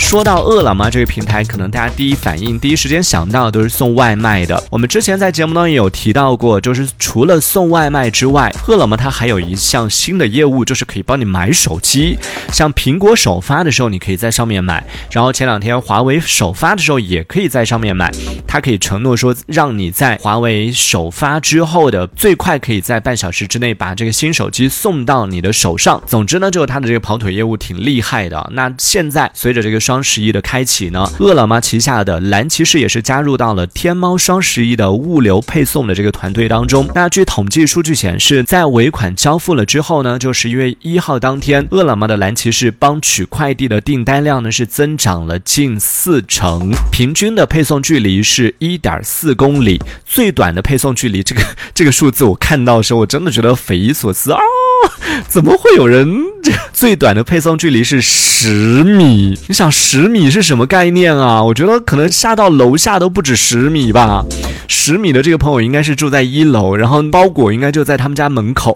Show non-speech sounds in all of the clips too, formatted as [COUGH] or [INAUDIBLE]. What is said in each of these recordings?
说到饿了么这个平台，可能大家第一反应、第一时间想到的都是送外卖的。我们之前在节目当中也有提到过，就是除了送外卖之外，饿了么它还有一项新的业务，就是可以帮你买手机。像苹果首发的时候，你可以在上面买；然后前两天华为首发的时候，也可以在上面买。它可以承诺说，让你在华为首发之后的最快可以在半小时之内把这个新手机送到你的手上。总之呢，就是它的这个跑腿业务挺厉害的。那现在随着这个双十一的开启呢，饿了么旗下的蓝骑士也是加入到了天猫双十一的物流配送的这个团队当中。那据统计数据显示，在尾款交付了之后呢，就十一月一号当天，饿了么的蓝骑士帮取快递的订单量呢是增长了近四成，平均的配送距离是一点四公里，最短的配送距离，这个这个数字我看到的时候，我真的觉得匪夷所思啊！怎么会有人这最短的配送距离是十米？你想十米是什么概念啊？我觉得可能下到楼下都不止十米吧。十米的这个朋友应该是住在一楼，然后包裹应该就在他们家门口，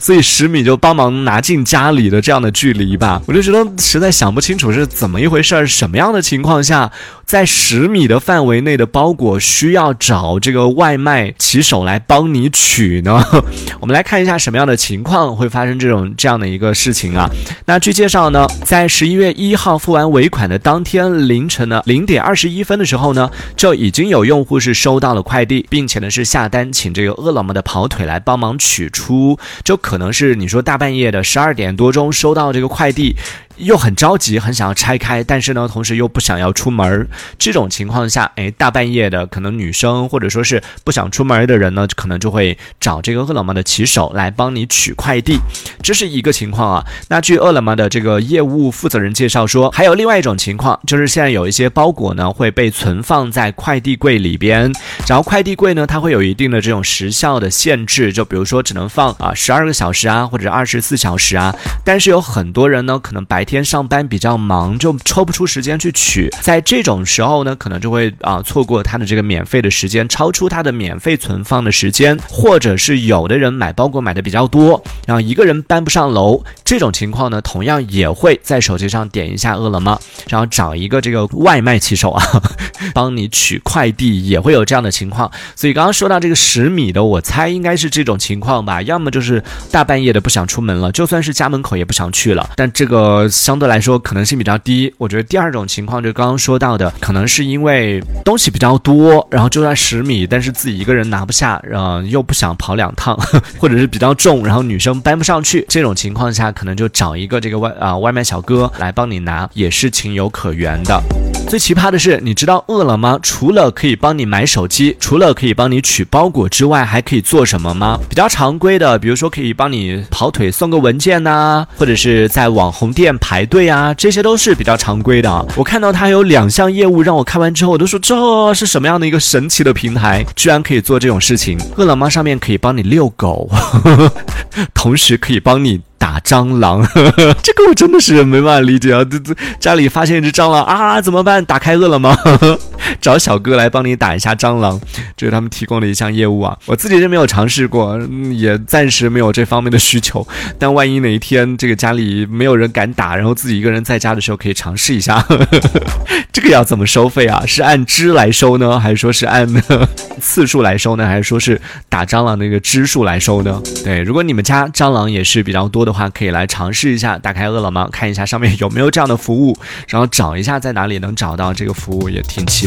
所以十米就帮忙拿进家里的这样的距离吧。我就觉得实在想不清楚是怎么一回事儿，什么样的情况下，在十米的范围内的包裹需要找这个外卖骑手来帮你取呢？[LAUGHS] 我们来看一下什么样的情况会发生这种这样的一个事情啊？那据介绍呢，在十一月一号付完尾款的当天凌晨呢零点二十一分的时候呢，就已经有用户是收到了快递，并且呢是下单请这个饿了么的跑腿来帮忙取出，就可能是你说大半夜的十二点多钟收到这个快递。又很着急，很想要拆开，但是呢，同时又不想要出门儿。这种情况下，哎，大半夜的，可能女生或者说是不想出门的人呢，可能就会找这个饿了么的骑手来帮你取快递，这是一个情况啊。那据饿了么的这个业务负责人介绍说，还有另外一种情况，就是现在有一些包裹呢会被存放在快递柜里边，然后快递柜呢它会有一定的这种时效的限制，就比如说只能放啊十二个小时啊，或者二十四小时啊。但是有很多人呢，可能白天上班比较忙，就抽不出时间去取，在这种时候呢，可能就会啊错过他的这个免费的时间，超出他的免费存放的时间，或者是有的人买包裹买的比较多，然后一个人搬不上楼，这种情况呢，同样也会在手机上点一下饿了么，然后找一个这个外卖骑手啊，[LAUGHS] 帮你取快递，也会有这样的情况。所以刚刚说到这个十米的，我猜应该是这种情况吧，要么就是大半夜的不想出门了，就算是家门口也不想去了，但这个相对来说可能性比较低。我觉得第二种情况就刚刚说到的，可能是因为东西比较多，然后就算十米，但是自己一个人拿不下，嗯，又不想跑两趟，[LAUGHS] 或者是比较重，然后女生搬不上去，这种情况下可能就找一个这个外啊外卖小哥来帮你拿，也是情有可原的。最奇葩的是，你知道饿了么除了可以帮你买手机，除了可以帮你取包裹之外，还可以做什么吗？比较常规的，比如说可以帮你跑腿送个文件呐、或者是在网红店排队啊，这些都是比较常规的。我看到它有两项业务，让我看完之后我都说这是什么样的一个神奇的平台，居然可以做这种事情。饿了么上面可以帮你遛狗，[LAUGHS] 同时可以帮你。打蟑螂，[LAUGHS] 这个我真的是没办法理解啊！这这家里发现一只蟑螂啊，怎么办？打开饿了么，找小哥来帮你打一下蟑螂，这是他们提供的一项业务啊。我自己是没有尝试过，嗯也暂时没有这方面的需求。但万一哪一天这个家里没有人敢打，然后自己一个人在家的时候，可以尝试一下。[LAUGHS] 这个要怎么收费啊？是按只来收呢，还是说是按 [LAUGHS] 次数来收呢？还是说是打蟑螂那个只数来收呢？对，如果你们家蟑螂也是比较多的话，可以来尝试一下，打开饿了么，看一下上面有没有这样的服务，然后找一下在哪里能找到这个服务，也挺奇